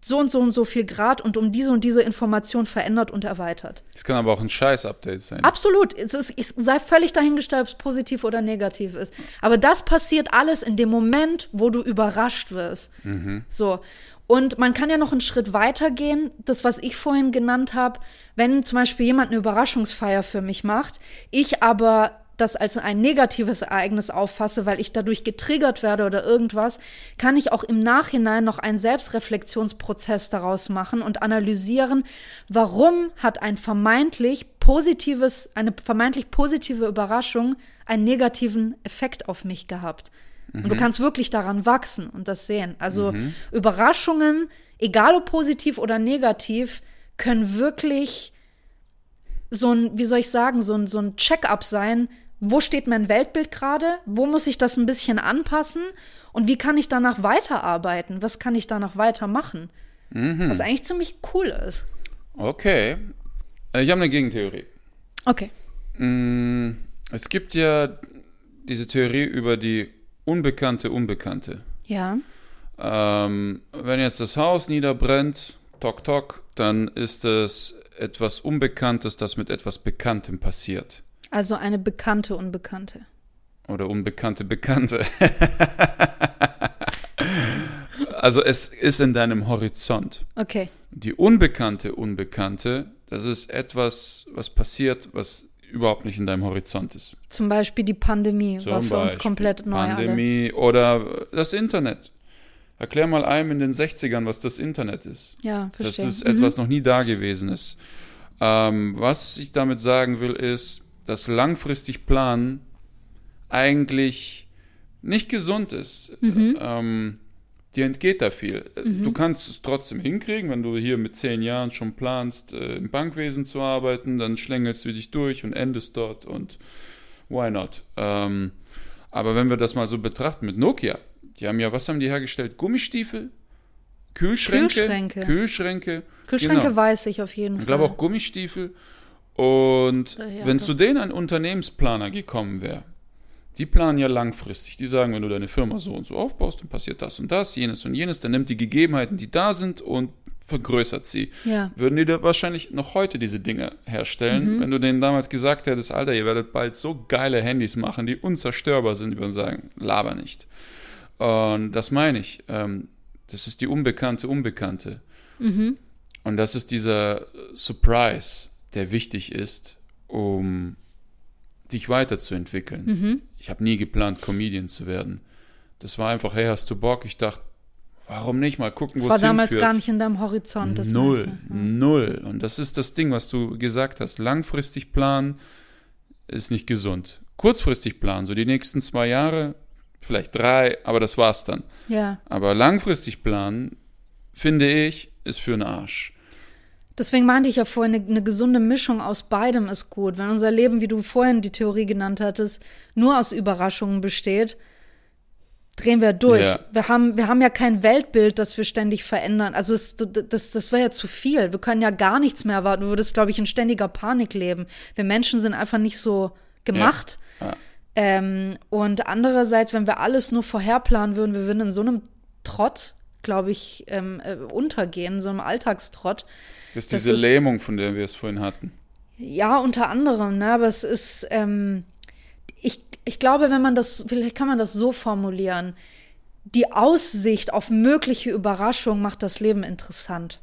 so und so und so viel Grad und um diese und diese Information verändert und erweitert. Das kann aber auch ein Scheiß-Update sein. Absolut. Es, ist, es sei völlig dahingestellt, ob es positiv oder negativ ist. Aber das passiert alles in dem Moment, wo du überrascht wirst. So. Und man kann ja noch einen Schritt weiter gehen. Das, was ich vorhin genannt habe, wenn zum Beispiel jemand eine Überraschungsfeier für mich macht, ich aber das als ein negatives Ereignis auffasse, weil ich dadurch getriggert werde oder irgendwas, kann ich auch im Nachhinein noch einen Selbstreflexionsprozess daraus machen und analysieren, warum hat ein vermeintlich positives, eine vermeintlich positive Überraschung einen negativen Effekt auf mich gehabt. Und du kannst wirklich daran wachsen und das sehen. Also Überraschungen, egal ob positiv oder negativ, können wirklich so ein, wie soll ich sagen, so ein, so ein Check-up sein. Wo steht mein Weltbild gerade? Wo muss ich das ein bisschen anpassen? Und wie kann ich danach weiterarbeiten? Was kann ich danach weitermachen? Was eigentlich ziemlich cool ist. Okay. Äh, Ich habe eine Gegentheorie. Okay. Mm, Es gibt ja diese Theorie über die unbekannte Unbekannte. Ja. Ähm, wenn jetzt das Haus niederbrennt, tok tok, dann ist es etwas Unbekanntes, das mit etwas Bekanntem passiert. Also eine bekannte Unbekannte. Oder unbekannte Bekannte. also es ist in deinem Horizont. Okay. Die unbekannte Unbekannte, das ist etwas, was passiert, was überhaupt nicht in deinem Horizont ist. Zum Beispiel die Pandemie Zum war für uns Beispiel komplett neu. Alle. Pandemie oder das Internet. Erklär mal einem in den 60ern, was das Internet ist. Ja, Das verstehe. ist Mhm. etwas noch nie Dagewesenes. Ähm, was ich damit sagen will, ist, dass langfristig planen eigentlich nicht gesund ist. Ähm, dir entgeht da viel. Du kannst es trotzdem hinkriegen, wenn du hier mit zehn Jahren schon planst, äh, im Bankwesen zu arbeiten, dann schlängelst du dich durch und endest dort und why not? Ähm, aber wenn wir das mal so betrachten mit Nokia, die haben ja, was haben die hergestellt? Gummistiefel? Kühlschränke? Kühlschränke. Kühlschränke. Kühlschränke Genau. weiß ich auf jeden Ich Fall. glaube auch Gummistiefel. Und Äh, ja, wenn doch. zu denen ein Unternehmensplaner gekommen wäre, die planen ja langfristig. Die sagen, wenn du deine Firma so und so aufbaust, dann passiert das und das, jenes und jenes, dann nimmt die Gegebenheiten, die da sind und vergrößert sie. Ja. Würden die da wahrscheinlich noch heute diese Dinge herstellen, Mhm. wenn du denen damals gesagt hättest, Alter, ihr werdet bald so geile Handys machen, die unzerstörbar sind, die würden sagen, laber nicht. Und das meine ich. Ähm, das ist die unbekannte Unbekannte. Und das ist dieser Surprise, der wichtig ist, um dich weiterzuentwickeln. Ich habe nie geplant, Comedian zu werden. Das war einfach, hey, hast du Bock? Ich dachte, warum nicht mal gucken, Das wo war es damals hinführt. gar nicht in deinem Horizont. Das null, du? null. Und das ist das Ding, was du gesagt hast. Langfristig planen ist nicht gesund. Kurzfristig planen, so die nächsten zwei Jahre, vielleicht drei, aber das war's dann. Ja. Aber langfristig planen, finde ich, ist für den Arsch. Deswegen meinte ich ja vorhin, eine, eine gesunde Mischung aus beidem ist gut. Wenn unser Leben, wie du vorhin die Theorie genannt hattest, nur aus Überraschungen besteht, drehen wir durch. Ja. Wir, haben, wir haben ja kein Weltbild, das wir ständig verändern. Also es, das, das wäre ja zu viel. Wir können ja gar nichts mehr erwarten. Du würdest, glaube ich, in ständiger Panik leben. Wir Menschen sind einfach nicht so gemacht. Ja. Ähm, und andererseits, wenn wir alles nur vorherplanen würden, wir würden in so einem Trott, glaube ich, ähm, äh, untergehen, so einem Alltagstrott. Das ist Das diese ist- Lähmung, von der wir es vorhin hatten. Ja, unter anderem, ne? Aber es ist, ähm, ich, ich glaube, wenn man das, vielleicht kann man das so formulieren. Die Aussicht auf mögliche Überraschungen macht das Leben interessant.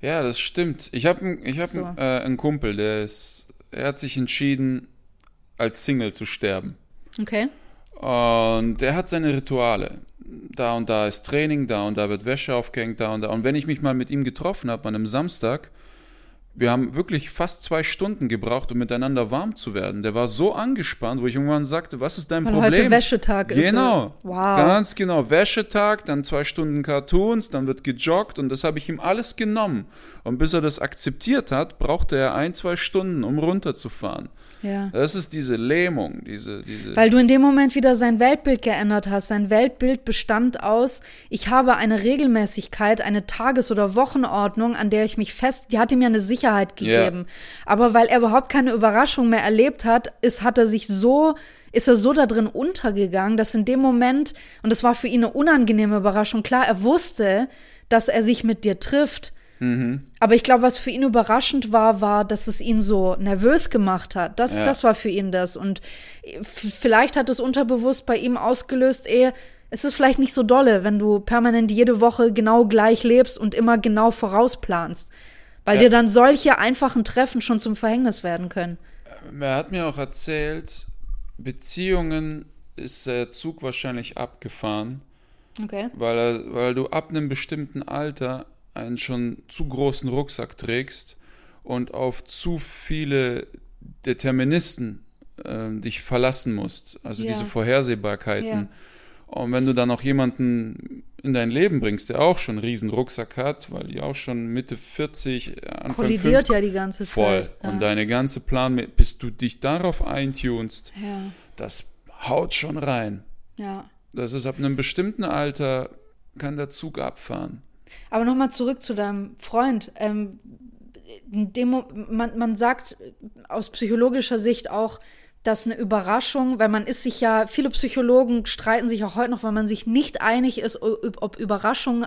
Ja, das stimmt. Ich habe ich hab So. äh, einen Kumpel, der ist, er hat sich entschieden, als Single zu sterben. Okay? Und der hat seine Rituale. Da und da ist Training, da und da wird Wäsche aufgehängt, da und da. Und wenn ich mich mal mit ihm getroffen habe an einem Samstag, wir haben wirklich fast zwei Stunden gebraucht, um miteinander warm zu werden. Der war so angespannt, wo ich irgendwann sagte, was ist dein Weil Problem? heute Wäschetag ist. Genau. Wow. Ganz genau. Wäschetag, dann zwei Stunden Cartoons, dann wird gejoggt und das habe ich ihm alles genommen. Und bis er das akzeptiert hat, brauchte er ein, zwei Stunden, um runterzufahren. Ja. Das ist diese Lähmung, diese, diese. Weil du in dem Moment wieder sein Weltbild geändert hast. Sein Weltbild bestand aus, ich habe eine Regelmäßigkeit, eine Tages- oder Wochenordnung, an der ich mich fest, die hat ihm ja eine Sicherheit gegeben. Aber weil er überhaupt keine Überraschung mehr erlebt hat, ist, hat er sich so, ist er so da drin untergegangen, dass in dem Moment, und das war für ihn eine unangenehme Überraschung, klar, er wusste, dass er sich mit dir trifft. Aber ich glaube, was für ihn überraschend war, war, dass es ihn so nervös gemacht hat. Das, Ja. das war für ihn das. Und f- vielleicht hat es unterbewusst bei ihm ausgelöst, eh, es ist vielleicht nicht so dolle, wenn du permanent jede Woche genau gleich lebst und immer genau vorausplanst. Weil Ja. dir dann solche einfachen Treffen schon zum Verhängnis werden können. Er hat mir auch erzählt, Beziehungen ist der Zug wahrscheinlich abgefahren, Okay. weil, weil du ab einem bestimmten Alter einen schon zu großen Rucksack trägst und auf zu viele Deterministen ähm, dich verlassen musst, also Ja. diese Vorhersehbarkeiten. Ja. Und wenn du dann noch jemanden in dein Leben bringst, der auch schon einen riesen Rucksack hat, weil die auch schon Mitte 40, Anfang Kollidiert 50, ja die ganze voll. Zeit. Ja. Und deine ganze Plan, bis du dich darauf eintunst, das haut schon rein. ja. Das ist ab einem bestimmten Alter, kann der Zug abfahren. Aber nochmal zurück zu deinem Freund. Ähm, in dem, Mo- man, man sagt aus psychologischer Sicht auch, dass eine Überraschung, weil man ist sich ja, viele Psychologen streiten sich auch heute noch, weil man sich nicht einig ist, ob ob Überraschung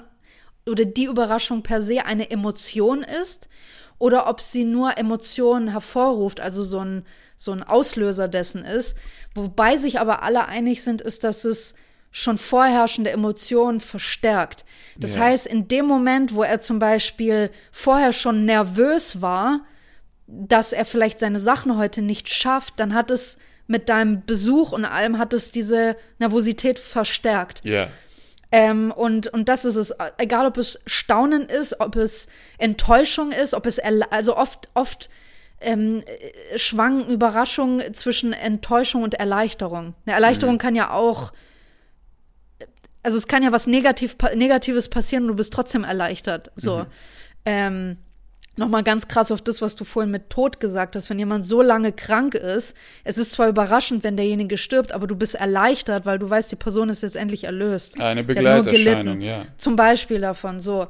oder die Überraschung per se eine Emotion ist oder ob sie nur Emotionen hervorruft, also so ein, so ein Auslöser dessen ist. Wobei sich aber alle einig sind, ist, dass es schon vorherrschende Emotionen verstärkt. Das Ja. heißt, in dem Moment, wo er zum Beispiel vorher schon nervös war, dass er vielleicht seine Sachen heute nicht schafft, dann hat es mit deinem Besuch und allem hat es diese Nervosität verstärkt. Ja. Ähm, und, und das ist es. Egal, ob es Staunen ist, ob es Enttäuschung ist, ob es, also oft, oft ähm, äh, schwanken Überraschungen zwischen Enttäuschung und Erleichterung. Eine Erleichterung kann ja auch, also es kann ja was Negativ, Negatives passieren und du bist trotzdem erleichtert. So. Ähm, Nochmal ganz krass auf das, was du vorhin mit Tod gesagt hast. Wenn jemand so lange krank ist, es ist zwar überraschend, wenn derjenige stirbt, aber du bist erleichtert, weil du weißt, die Person ist jetzt endlich erlöst. Eine Begleiterscheinung, ja. Zum Beispiel davon, so.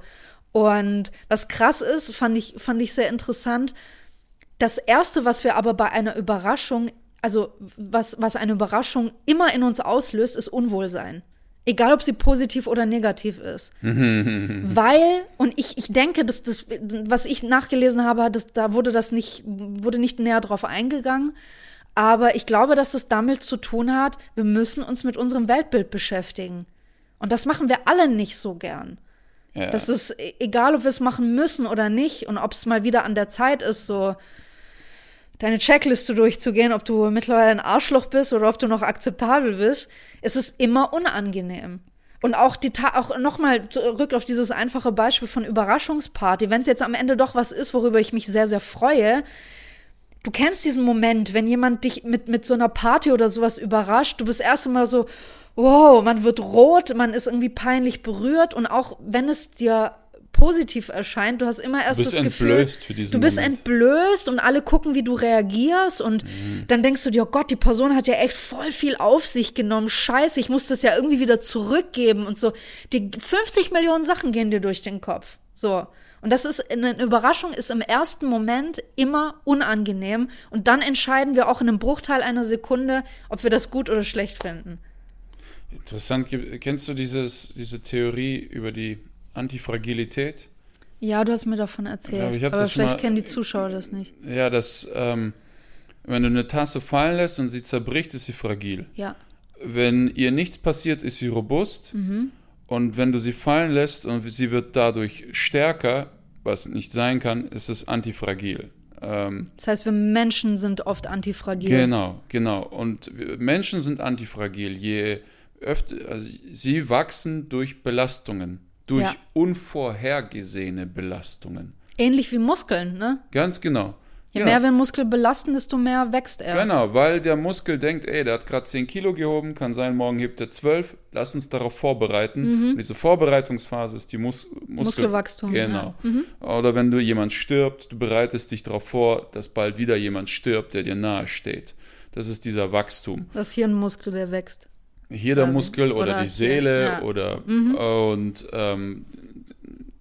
Und was krass ist, fand ich, fand ich sehr interessant. Das erste, was wir aber bei einer Überraschung, also was, was eine Überraschung immer in uns auslöst, ist Unwohlsein. Egal, ob sie positiv oder negativ ist. Weil, und ich, ich denke, dass das, was ich nachgelesen habe, das, da wurde das nicht, wurde nicht näher drauf eingegangen. Aber ich glaube, dass es damit zu tun hat, wir müssen uns mit unserem Weltbild beschäftigen. Und das machen wir alle nicht so gern. ja. Das ist e- egal, ob wir es machen müssen oder nicht und ob es mal wieder an der Zeit ist, so deine Checkliste durchzugehen, ob du mittlerweile ein Arschloch bist oder ob du noch akzeptabel bist. Es ist immer unangenehm. Und auch die Ta auch nochmal zurück auf dieses einfache Beispiel von Überraschungsparty. Wenn es jetzt am Ende doch was ist, worüber ich mich sehr, sehr freue, du kennst diesen Moment, wenn jemand dich mit, mit so einer Party oder sowas überrascht, du bist erst einmal so, wow, man wird rot, man ist irgendwie peinlich berührt und auch wenn es dir positiv erscheint, du hast immer erst das Gefühl, entblößt für diesen du bist Moment. entblößt und alle gucken, wie du reagierst und Mhm. dann denkst du dir, oh Gott, die Person hat ja echt voll viel auf sich genommen, scheiße, ich muss das ja irgendwie wieder zurückgeben und so. Die 50 Millionen Sachen gehen dir durch den Kopf. So. Und das ist, eine Überraschung ist im ersten Moment immer unangenehm und dann entscheiden wir auch in einem Bruchteil einer Sekunde, ob wir das gut oder schlecht finden. Interessant, kennst du dieses, diese Theorie über die Antifragilität? Ja, du hast mir davon erzählt. ich hab aber vielleicht mal- kennen die Zuschauer das nicht. Ja, dass ähm, wenn du eine Tasse fallen lässt und sie zerbricht, ist sie fragil. Ja. Wenn ihr nichts passiert, ist sie robust. Mhm. Und wenn du sie fallen lässt und sie wird dadurch stärker, was nicht sein kann, ist es antifragil. Ähm, Das heißt, wir Menschen sind oft antifragil. Genau, genau. Und Menschen sind antifragil. Je öfter, also sie wachsen durch Belastungen, durch Ja. unvorhergesehene Belastungen. Ähnlich wie Muskeln, ne? Ganz genau. Je Ja. mehr wir einen Muskel belasten, desto mehr wächst er. Genau, weil der Muskel denkt, ey, der hat gerade 10 Kilo gehoben, kann sein, morgen hebt er 12, lass uns darauf vorbereiten. Und diese Vorbereitungsphase ist die Mus Muskel Mhm. Muskelwachstum, Genau. ja. Mhm. Oder wenn du jemand stirbt, du bereitest dich darauf vor, dass bald wieder jemand stirbt, der dir nahe steht. Das ist dieser Wachstum. Das Hirnmuskel, der wächst. Hier der. Muskel oder, Oder die Seele ja. Mhm. oder und ähm,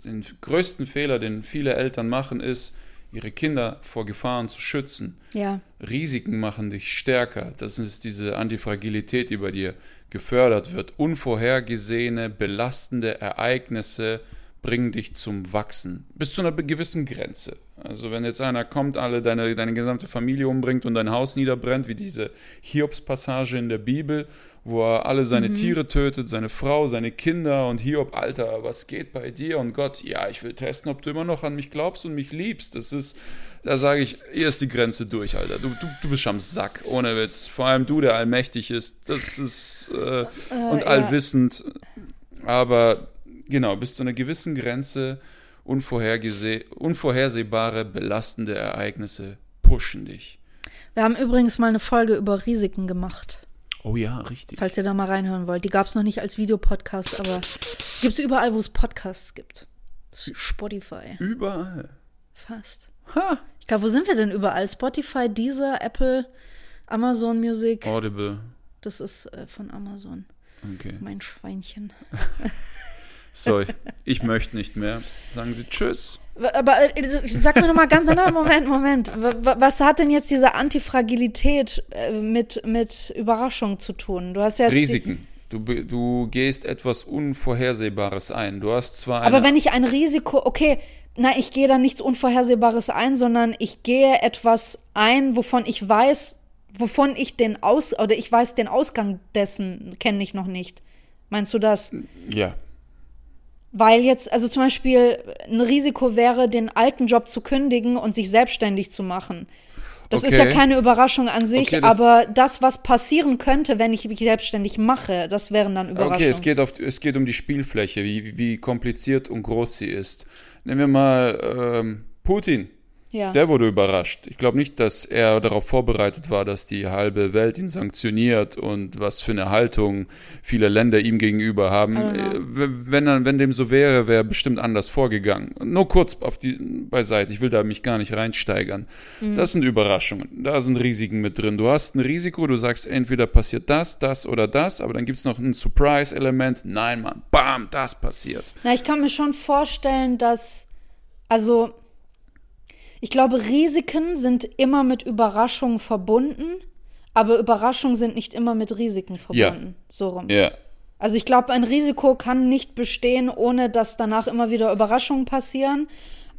den größten Fehler, den viele Eltern machen, ist, ihre Kinder vor Gefahren zu schützen. Ja. Risiken machen dich stärker. Das ist diese Antifragilität, die bei dir gefördert wird. Unvorhergesehene, belastende Ereignisse bringen dich zum Wachsen. Bis zu einer gewissen Grenze. Also wenn jetzt einer kommt, alle deine, deine gesamte Familie umbringt und dein Haus niederbrennt, wie diese Hiobs-Passage in der Bibel, wo er alle seine Tiere tötet, seine Frau, seine Kinder und Hiob, Alter, was geht bei dir? Und Gott, ja, ich will testen, ob du immer noch an mich glaubst und mich liebst. Das ist, da sage ich, hier ist die Grenze durch, Alter. Du, du, du bist am Sack, ohne Witz. Vor allem du, der allmächtig ist, das ist äh, und ja. allwissend. Aber genau, bis zu einer gewissen Grenze unvorhergese unvorhersehbare, belastende Ereignisse pushen dich. Wir haben übrigens mal eine Folge über Risiken gemacht, Oh ja, richtig. falls ihr da mal reinhören wollt. Die gab es noch nicht als Videopodcast, aber gibt es überall, wo es Podcasts gibt. Spotify. Überall. Fast. Ha! Ich glaube, wo sind wir denn überall? Spotify, Deezer, Apple, Amazon Music. Audible. Das ist äh, von Amazon. Okay. Mein Schweinchen. So, ich möchte nicht mehr. Sagen Sie Tschüss. Aber äh, sag mir noch mal ganz, nein, Moment, Moment. Was hat denn jetzt diese Antifragilität äh, mit, mit Überraschung zu tun? Du hast ja jetzt Risiken. Du, du gehst etwas Unvorhersehbares ein. Du hast zwar. Aber wenn ich ein Risiko, okay, na, ich gehe da nichts Unvorhersehbares ein, sondern ich gehe etwas ein, wovon ich weiß, wovon ich den Aus, oder ich weiß den Ausgang dessen kenne ich noch nicht. Meinst du das? ja. Weil jetzt, also zum Beispiel, ein Risiko wäre, den alten Job zu kündigen und sich selbstständig zu machen. Das ist ja Okay. keine Überraschung an sich, Okay, das- aber das, was passieren könnte, wenn ich mich selbstständig mache, das wären dann Überraschungen. Okay, es geht, auf, es geht um die Spielfläche, wie, wie kompliziert und groß sie ist. Nehmen wir mal ähm, Putin. Ja. Der wurde überrascht. Ich glaube nicht, dass er darauf vorbereitet war, dass die halbe Welt ihn sanktioniert und was für eine Haltung viele Länder ihm gegenüber haben. Äh, Wenn, wenn dem so wäre, wäre er bestimmt anders vorgegangen. Nur kurz auf die beiseite. Ich will da mich gar nicht reinsteigern. Das sind Überraschungen. Da sind Risiken mit drin. Du hast ein Risiko, du sagst, entweder passiert das, das oder das, aber dann gibt es noch ein Surprise-Element. Nein, Mann, bam, das passiert. Na, ich kann mir schon vorstellen, dass, also, ich glaube, Risiken sind immer mit Überraschungen verbunden, aber Überraschungen sind nicht immer mit Risiken verbunden. So rum. Ja. Also ich glaube, ein Risiko kann nicht bestehen, ohne dass danach immer wieder Überraschungen passieren.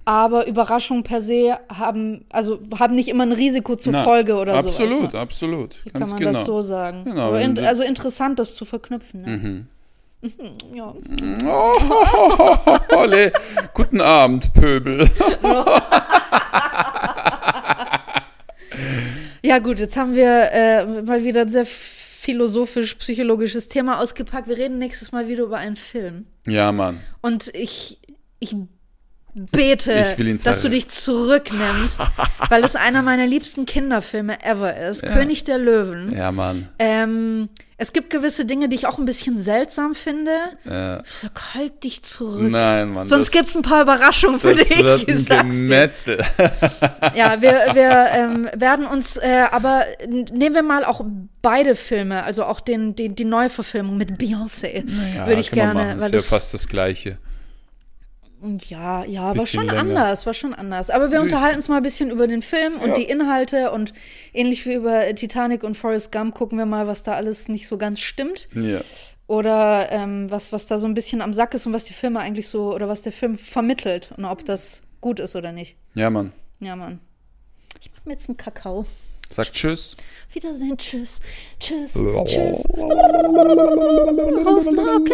Aber Überraschungen per se haben, also haben nicht immer ein Risiko zur Na, Folge oder so. Absolut, du? absolut. Wie Ganz kann man genau. das so sagen? Genau, in, also interessant, das zu verknüpfen. Ne? Mhm. Ja. Olle, guten Abend, Pöbel. Ja, gut, jetzt haben wir äh, mal wieder ein sehr philosophisch-psychologisches Thema ausgepackt. Wir reden nächstes Mal wieder über einen Film. Ja, Mann. Und ich, ich bete, dass du dich zurücknimmst, weil es einer meiner liebsten Kinderfilme ever ist. König der Löwen. Ja, Mann. Ähm, es gibt gewisse Dinge, die ich auch ein bisschen seltsam finde. Ich sag, halt dich zurück. nein, Mann. Sonst das, gibt's ein paar Überraschungen für das dich. wird ich ein. Gemetzel. Ja, wir, wir ähm, werden uns, äh, aber nehmen wir mal auch beide Filme, also auch den, den, die Neuverfilmung mit Beyoncé, Ja, würde ich gerne, machen. weil Ist ja das, fast das Gleiche. Ja, ja, war schon länger. anders, war schon anders. Aber wir unterhalten uns mal ein bisschen über den Film und Ja. die Inhalte und ähnlich wie über Titanic und Forrest Gump gucken wir mal, was da alles nicht so ganz stimmt Ja. oder ähm, was, was da so ein bisschen am Sack ist und was die Filme eigentlich so, oder was der Film vermittelt und ob das gut ist oder nicht. ja, Mann. Ja, Mann. Ich mach mir jetzt einen Kakao. Sag Tschüss. Wiedersehen, tschüss, tschüss, tschüss. Hausnacke.